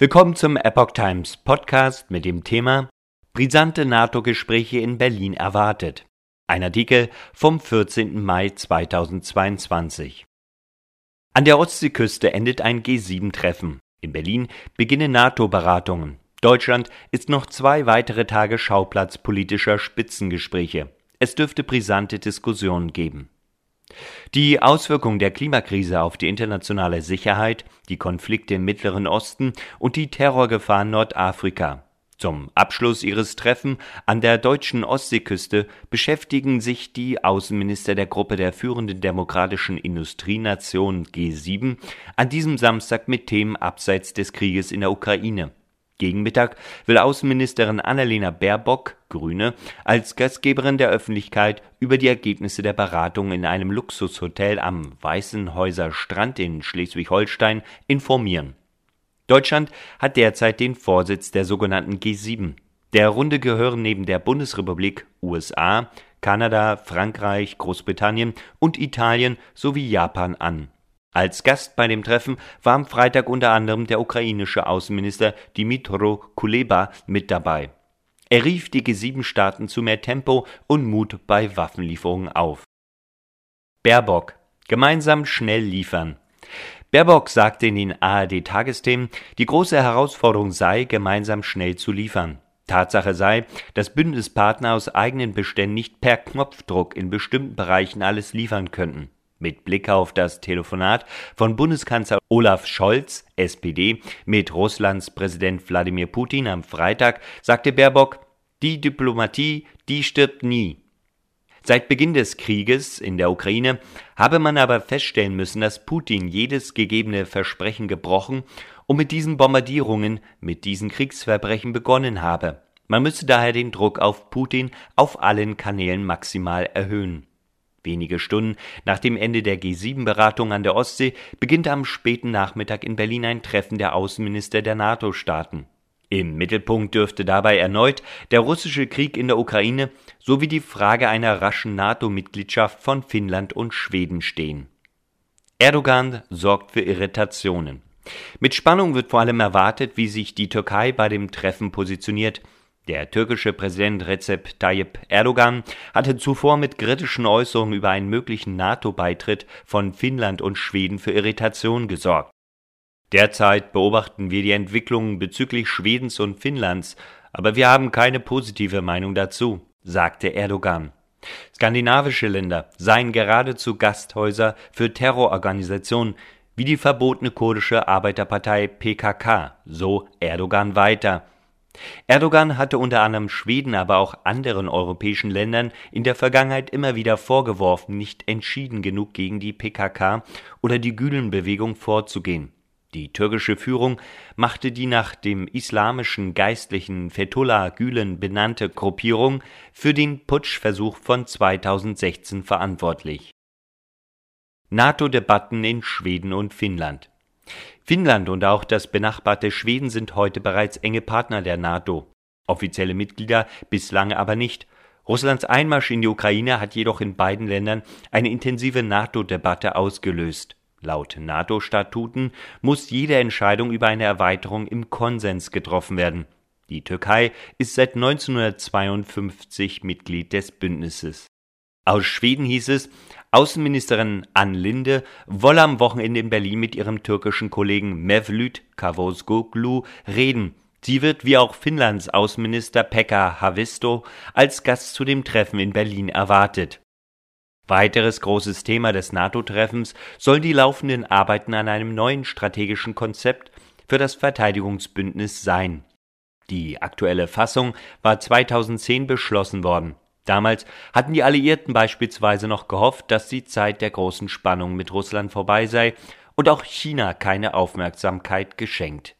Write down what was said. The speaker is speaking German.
Willkommen zum Epoch Times Podcast mit dem Thema Brisante NATO-Gespräche in Berlin erwartet. Ein Artikel vom 14. Mai 2022. An der Ostseeküste endet ein G7-Treffen. In Berlin beginnen NATO-Beratungen. Deutschland ist noch zwei weitere Tage Schauplatz politischer Spitzengespräche. Es dürfte brisante Diskussionen geben. Die Auswirkungen der Klimakrise auf die internationale Sicherheit, die Konflikte im Mittleren Osten und die Terrorgefahr Nordafrika. Zum Abschluss ihres Treffen an der deutschen Ostseeküste beschäftigen sich die Außenminister der Gruppe der führenden demokratischen Industrienationen G7 an diesem Samstag mit Themen abseits des Krieges in der Ukraine. Gegen Mittag will Außenministerin Annalena Baerbock, Grüne, als Gastgeberin der Öffentlichkeit über die Ergebnisse der Beratung in einem Luxushotel am Weißenhäuser Strand in Schleswig-Holstein informieren. Deutschland hat derzeit den Vorsitz der sogenannten G7. Der Runde gehören neben der Bundesrepublik USA, Kanada, Frankreich, Großbritannien und Italien sowie Japan an als Gast bei dem Treffen war am Freitag unter anderem der ukrainische Außenminister Dmytro Kuleba mit dabei. Er rief die G7-Staaten zu mehr Tempo und Mut bei Waffenlieferungen auf. Baerbock gemeinsam schnell liefern. Baerbock sagte in den ARD-Tagesthemen, die große Herausforderung sei, gemeinsam schnell zu liefern. Tatsache sei, dass Bündnispartner aus eigenen Beständen nicht per Knopfdruck in bestimmten Bereichen alles liefern könnten. Mit Blick auf das Telefonat von Bundeskanzler Olaf Scholz, SPD, mit Russlands Präsident Wladimir Putin am Freitag sagte Baerbock, die Diplomatie, die stirbt nie. Seit Beginn des Krieges in der Ukraine habe man aber feststellen müssen, dass Putin jedes gegebene Versprechen gebrochen und mit diesen Bombardierungen, mit diesen Kriegsverbrechen begonnen habe. Man müsse daher den Druck auf Putin auf allen Kanälen maximal erhöhen. Wenige Stunden nach dem Ende der G7-Beratung an der Ostsee beginnt am späten Nachmittag in Berlin ein Treffen der Außenminister der NATO-Staaten. Im Mittelpunkt dürfte dabei erneut der russische Krieg in der Ukraine sowie die Frage einer raschen NATO-Mitgliedschaft von Finnland und Schweden stehen. Erdogan sorgt für Irritationen. Mit Spannung wird vor allem erwartet, wie sich die Türkei bei dem Treffen positioniert. Der türkische Präsident Recep Tayyip Erdogan hatte zuvor mit kritischen Äußerungen über einen möglichen NATO-Beitritt von Finnland und Schweden für Irritation gesorgt. Derzeit beobachten wir die Entwicklungen bezüglich Schwedens und Finnlands, aber wir haben keine positive Meinung dazu, sagte Erdogan. Skandinavische Länder seien geradezu Gasthäuser für Terrororganisationen wie die verbotene kurdische Arbeiterpartei PKK, so Erdogan weiter. Erdogan hatte unter anderem Schweden, aber auch anderen europäischen Ländern in der Vergangenheit immer wieder vorgeworfen, nicht entschieden genug gegen die PKK oder die Gülenbewegung vorzugehen. Die türkische Führung machte die nach dem islamischen Geistlichen Fethullah Gülen benannte Gruppierung für den Putschversuch von 2016 verantwortlich. NATO-Debatten in Schweden und Finnland Finnland und auch das benachbarte Schweden sind heute bereits enge Partner der NATO, offizielle Mitglieder bislang aber nicht. Russlands Einmarsch in die Ukraine hat jedoch in beiden Ländern eine intensive NATO-Debatte ausgelöst. Laut NATO-Statuten muss jede Entscheidung über eine Erweiterung im Konsens getroffen werden. Die Türkei ist seit 1952 Mitglied des Bündnisses. Aus Schweden hieß es, Außenministerin Ann Linde wolle am Wochenende in Berlin mit ihrem türkischen Kollegen Mevlüt Cavusoglu reden. Sie wird wie auch Finnlands Außenminister Pekka Havisto als Gast zu dem Treffen in Berlin erwartet. Weiteres großes Thema des NATO-Treffens sollen die laufenden Arbeiten an einem neuen strategischen Konzept für das Verteidigungsbündnis sein. Die aktuelle Fassung war 2010 beschlossen worden. Damals hatten die Alliierten beispielsweise noch gehofft, dass die Zeit der großen Spannung mit Russland vorbei sei und auch China keine Aufmerksamkeit geschenkt